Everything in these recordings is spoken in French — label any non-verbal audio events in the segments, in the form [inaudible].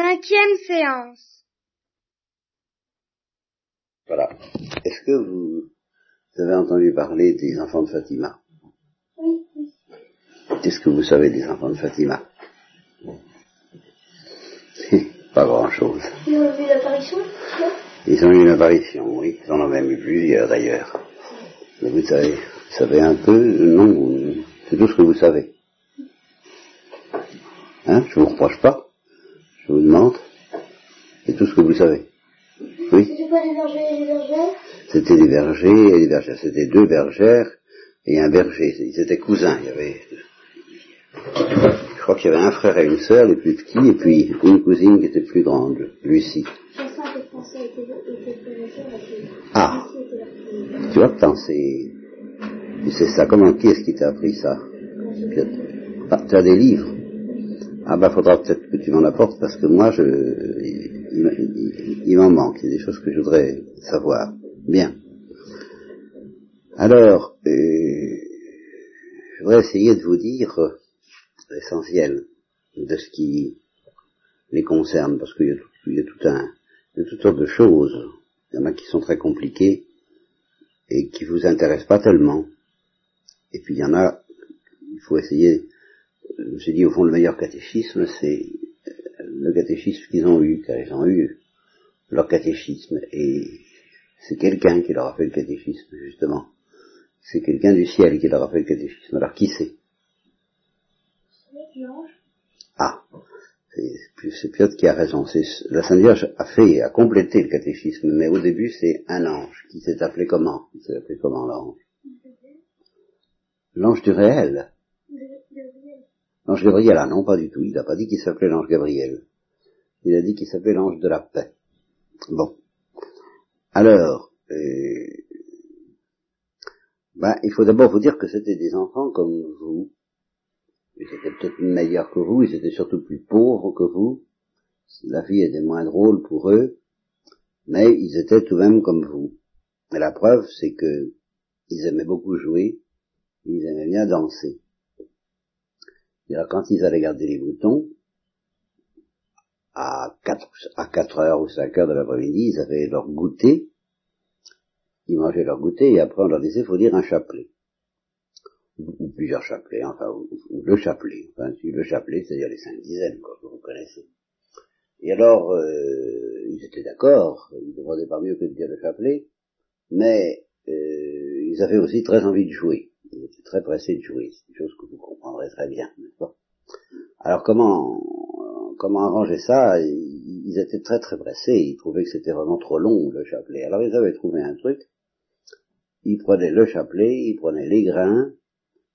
Cinquième séance. Voilà. Est-ce que vous avez entendu parler des enfants de Fatima? Oui, oui. Qu'est-ce que vous savez des enfants de Fatima? [laughs] Pas grand-chose. Ils ont vu l'apparition? Non Ils ont eu une apparition, oui. Ils en ont même eu plusieurs d'ailleurs. Mais vous savez, vous savez un peu Non, c'est tout ce que vous savez. Hein? Je vous reproche pas? Je vous demande. C'est tout ce que vous savez. Oui C'était pas des bergers et des bergères C'était des bergers et des bergères. C'était deux bergères et un berger. Ils étaient cousins. Il y avait, je crois qu'il y avait un frère et une sœur, les plus petits, et puis une cousine qui était plus grande, Lucie. Ah. Tu vois, putain, c'est, sais ça. Comment, qui est-ce qui t'a appris ça? Ah, tu as des livres. Ah bah faudra peut-être que tu m'en apportes parce que moi je il, m'en manque, il y a des choses que je voudrais savoir. Bien. Alors, euh, je voudrais essayer de vous dire l'essentiel de ce qui les concerne, parce qu'il y a, tout- y a tout un, il y a toutes sortes de choses. Il y en a qui sont très compliquées et qui vous intéressent pas tellement. Et puis il y en a, il faut essayer je me suis dit, au fond, le meilleur catéchisme, c'est euh, le catéchisme qu'ils ont eu, car ils ont eu leur catéchisme. Et c'est quelqu'un qui leur a fait le catéchisme, justement. C'est quelqu'un du ciel qui leur a fait le catéchisme. Alors, qui c'est? L'ange Ah, c'est Piotr qui a raison. La Sainte Vierge a fait, a complété le catéchisme, mais au début, c'est un ange qui s'est appelé comment? Il s'est appelé comment, l'ange? L'ange du réel. L'ange Gabriel, ah non, pas du tout. Il n'a pas dit qu'il s'appelait l'ange Gabriel. Il a dit qu'il s'appelait l'ange de la paix. Bon. Alors, euh, ben, il faut d'abord vous dire que c'était des enfants comme vous. Ils étaient peut-être meilleurs que vous, ils étaient surtout plus pauvres que vous. La vie était moins drôle pour eux, mais ils étaient tout de même comme vous. Et la preuve, c'est que ils aimaient beaucoup jouer, ils aimaient bien danser. Quand ils allaient garder les boutons, à 4, à 4 heures ou 5 heures de l'après-midi, ils avaient leur goûter, ils mangeaient leur goûter, et après on leur disait, faut dire un chapelet. Ou, plusieurs chapelets, enfin, ou, le chapelet. Enfin, le chapelet, c'est-à-dire les cinq dizaines, quoi, que vous connaissez. Et alors, euh, ils étaient d'accord, ils ne demandaient pas mieux que de dire le chapelet, mais euh, ils avaient aussi très envie de jouer. Ils étaient très pressés de jouer. C'est une chose que vous comprendrez très bien, n'est-ce pas? Alors comment comment arranger ça? Ils ils étaient très très pressés. Ils trouvaient que c'était vraiment trop long le chapelet. Alors ils avaient trouvé un truc. Ils prenaient le chapelet, ils prenaient les grains,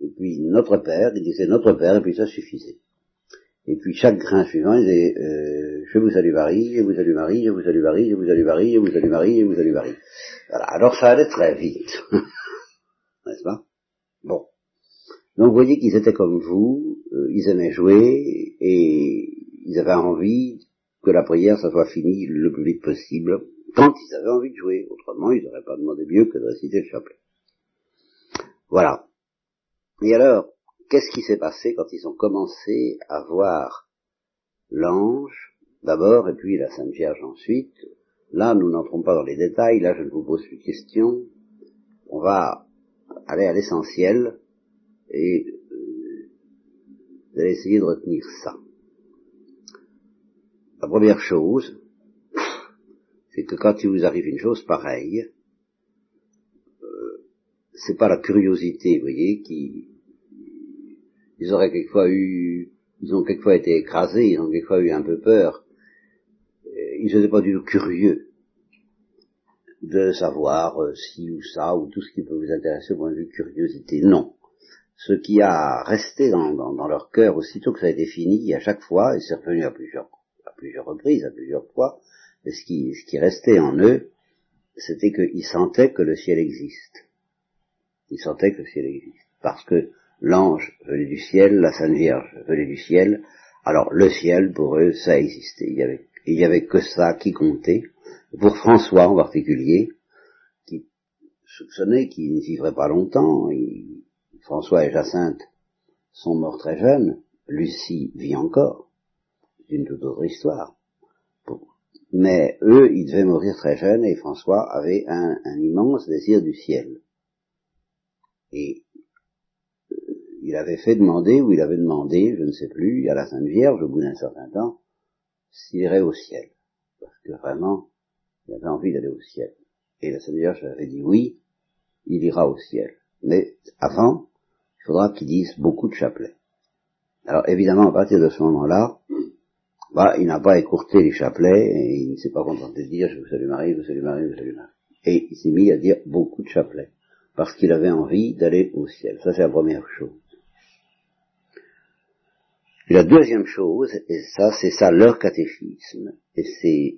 et puis notre père, ils disaient notre père, et puis ça suffisait. Et puis chaque grain suivant, il disait euh, je vous salue Marie, je vous salue Marie, je vous salue Marie, je vous salue Marie, je vous salue Marie, je vous salue Marie. Voilà. Alors ça allait très vite, [laughs] n'est-ce pas? Donc vous voyez qu'ils étaient comme vous, euh, ils aimaient jouer et ils avaient envie que la prière ça soit finie le plus vite possible quand ils avaient envie de jouer. Autrement, ils n'auraient pas demandé mieux que de réciter le chapelet. Voilà. Et alors, qu'est-ce qui s'est passé quand ils ont commencé à voir l'ange d'abord et puis la Sainte Vierge ensuite? Là, nous n'entrons pas dans les détails, là je ne vous pose plus de questions. On va aller à l'essentiel et euh, vous allez essayer de retenir ça. La première chose, c'est que quand il vous arrive une chose pareille, euh, c'est pas la curiosité, vous voyez, qui ils auraient quelquefois eu, ils ont quelquefois été écrasés, ils ont quelquefois eu un peu peur. Euh, Ils n'étaient pas du tout curieux de savoir euh, ci ou ça ou tout ce qui peut vous intéresser au point de vue curiosité. Non. Ce qui a resté dans, leur cœur aussitôt que ça a été fini, à chaque fois, et c'est revenu à plusieurs, reprises, à plusieurs fois, ce qui, restait en eux, c'était qu'ils sentaient que le ciel existe. Ils sentaient que le ciel existe. Parce que l'ange venait du ciel, la Sainte Vierge venait du ciel, alors le ciel, pour eux, ça existait. Il y avait, avait que ça qui comptait. Pour François en particulier, qui soupçonnait qu'il ne vivrait pas longtemps, François et Jacinthe sont morts très jeunes, Lucie vit encore, c'est une toute autre histoire. Mais eux, ils devaient mourir très jeunes et François avait un, immense désir du ciel. Et euh, il avait fait demander, ou il avait demandé, je ne sais plus, à la Sainte Vierge, au bout d'un certain temps, s'il irait au ciel. Parce que vraiment, il avait envie d'aller au ciel. Et la Sainte Vierge avait dit oui, il ira au ciel. Mais avant, faudra qu'il dise beaucoup de chapelets. Alors évidemment, à partir de ce moment-là, bah, il n'a pas écourté les chapelets et il ne s'est pas contenté de dire je vous salue Marie, je vous salue Marie, je vous salue Marie. Et il s'est mis à dire beaucoup de chapelets parce qu'il avait envie d'aller au ciel. Ça, c'est la première chose. La deuxième chose, et ça, c'est ça leur catéchisme, et c'est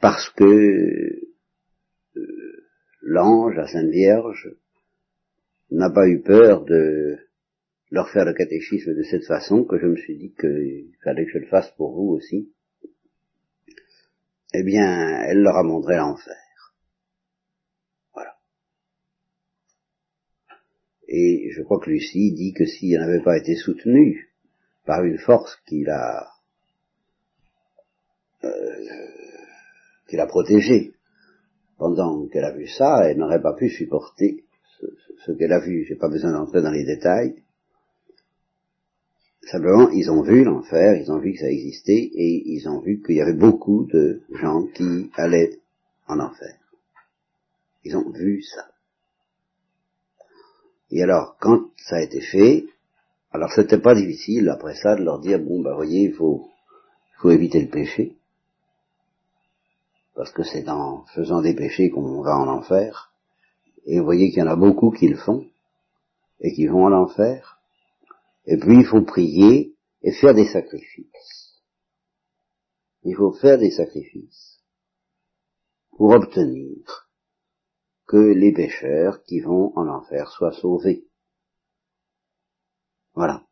parce que euh, l'ange, la Sainte Vierge, n'a pas eu peur de leur faire le catéchisme de cette façon que je me suis dit qu'il fallait que je le fasse pour vous aussi. Eh bien, elle leur a montré l'enfer. Voilà. Et je crois que Lucie dit que s'il n'avait pas été soutenu par une force qui l'a euh, qui l'a protégée pendant qu'elle a vu ça, elle n'aurait pas pu supporter ce, qu'elle a vu. J'ai pas besoin d'entrer dans les détails. Simplement, ils ont vu l'enfer, ils ont vu que ça existait, et ils ont vu qu'il y avait beaucoup de gens qui allaient en enfer. Ils ont vu ça. Et alors, quand ça a été fait, alors c'était pas difficile après ça de leur dire, bon, bah voyez, il faut, il faut éviter le péché, parce que c'est en faisant des péchés qu'on va en enfer, et vous voyez qu'il y en a beaucoup qui le font, et qui vont en enfer, et puis il faut prier et faire des sacrifices. Il faut faire des sacrifices pour obtenir que les pécheurs qui vont en enfer soient sauvés. Voilà.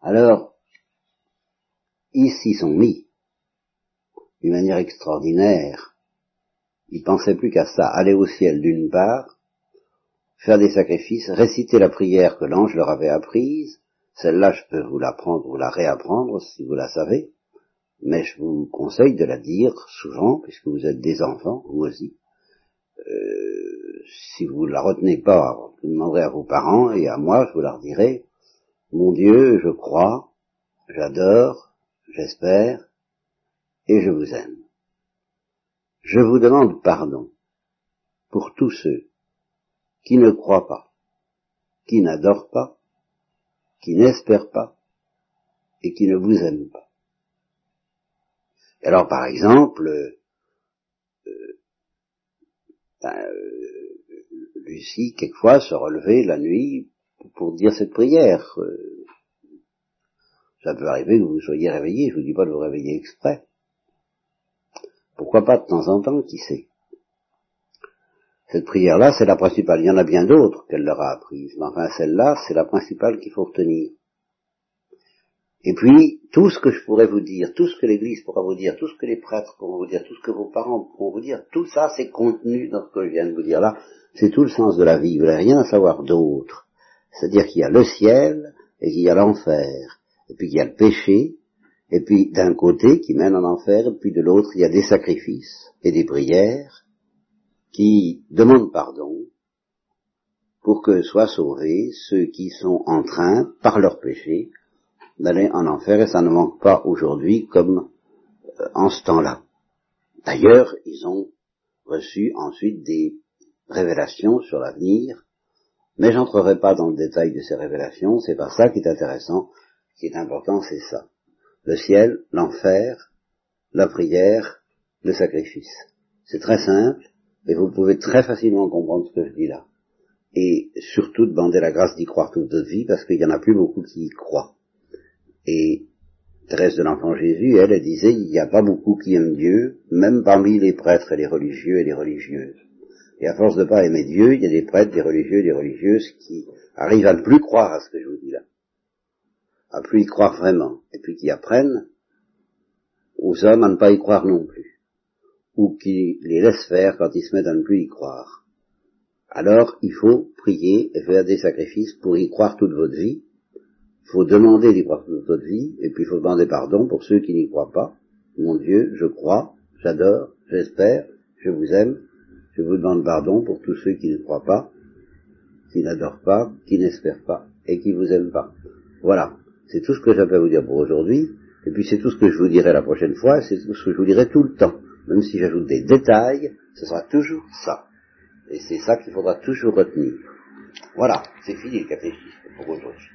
Alors, ils s'y sont mis d'une manière extraordinaire. Ils pensaient plus qu'à ça, aller au ciel d'une part, faire des sacrifices, réciter la prière que l'ange leur avait apprise, celle-là je peux vous l'apprendre ou la réapprendre si vous la savez, mais je vous conseille de la dire souvent, puisque vous êtes des enfants, vous aussi. Euh, si vous ne la retenez pas, vous demanderez à vos parents et à moi, je vous la redirai. Mon Dieu, je crois, j'adore, j'espère, et je vous aime. Je vous demande pardon pour tous ceux qui ne croit pas, qui n'adore pas, qui n'espère pas, et qui ne vous aime pas. Alors par exemple, euh, ben, euh, Lucie, quelquefois, se relevait la nuit pour dire cette prière. Euh, ça peut arriver que vous soyez réveillé, je vous dis pas de vous réveiller exprès. Pourquoi pas de temps en temps, qui sait? Cette prière-là, c'est la principale. Il y en a bien d'autres qu'elle leur a apprises, mais enfin celle-là, c'est la principale qu'il faut retenir. Et puis, tout ce que je pourrais vous dire, tout ce que l'Église pourra vous dire, tout ce que les prêtres pourront vous dire, tout ce que vos parents pourront vous dire, tout ça, c'est contenu dans ce que je viens de vous dire là. C'est tout le sens de la vie. Vous n'avez rien à savoir d'autre. C'est-à-dire qu'il y a le ciel et qu'il y a l'enfer. Et puis qu'il y a le péché. Et puis d'un côté qui mène en enfer, et puis de l'autre, il y a des sacrifices et des prières qui demandent pardon pour que soient sauvés ceux qui sont en train, par leur péché, d'aller en enfer, et ça ne manque pas aujourd'hui comme euh, en ce temps-là. D'ailleurs, ils ont reçu ensuite des révélations sur l'avenir, mais j'entrerai pas dans le détail de ces révélations, c'est pas ça qui est intéressant, ce qui est important, c'est ça. Le ciel, l'enfer, la prière, le sacrifice. C'est très simple, et vous pouvez très facilement comprendre ce que je dis là. Et surtout demander la grâce d'y croire toute votre vie, parce qu'il n'y en a plus beaucoup qui y croient. Et Thérèse de l'Enfant Jésus, elle, elle disait, il n'y a pas beaucoup qui aiment Dieu, même parmi les prêtres et les religieux et les religieuses. Et à force de pas aimer Dieu, il y a des prêtres, des religieux, des religieuses qui arrivent à ne plus croire à ce que je vous dis là. À plus y croire vraiment. Et puis qui apprennent aux hommes à ne pas y croire non plus ou qui les laisse faire quand ils se mettent à ne plus y croire. Alors il faut prier et faire des sacrifices pour y croire toute votre vie. Il faut demander d'y croire toute notre vie, et puis il faut demander pardon pour ceux qui n'y croient pas. Mon Dieu, je crois, j'adore, j'espère, je vous aime, je vous demande pardon pour tous ceux qui ne croient pas, qui n'adorent pas, qui n'espèrent pas, et qui vous aiment pas. Voilà. C'est tout ce que j'avais à vous dire pour aujourd'hui, et puis c'est tout ce que je vous dirai la prochaine fois, c'est tout ce que je vous dirai tout le temps. Même si j'ajoute des détails, ce sera toujours ça. Et c'est ça qu'il faudra toujours retenir. Voilà, c'est fini le catéchisme pour aujourd'hui.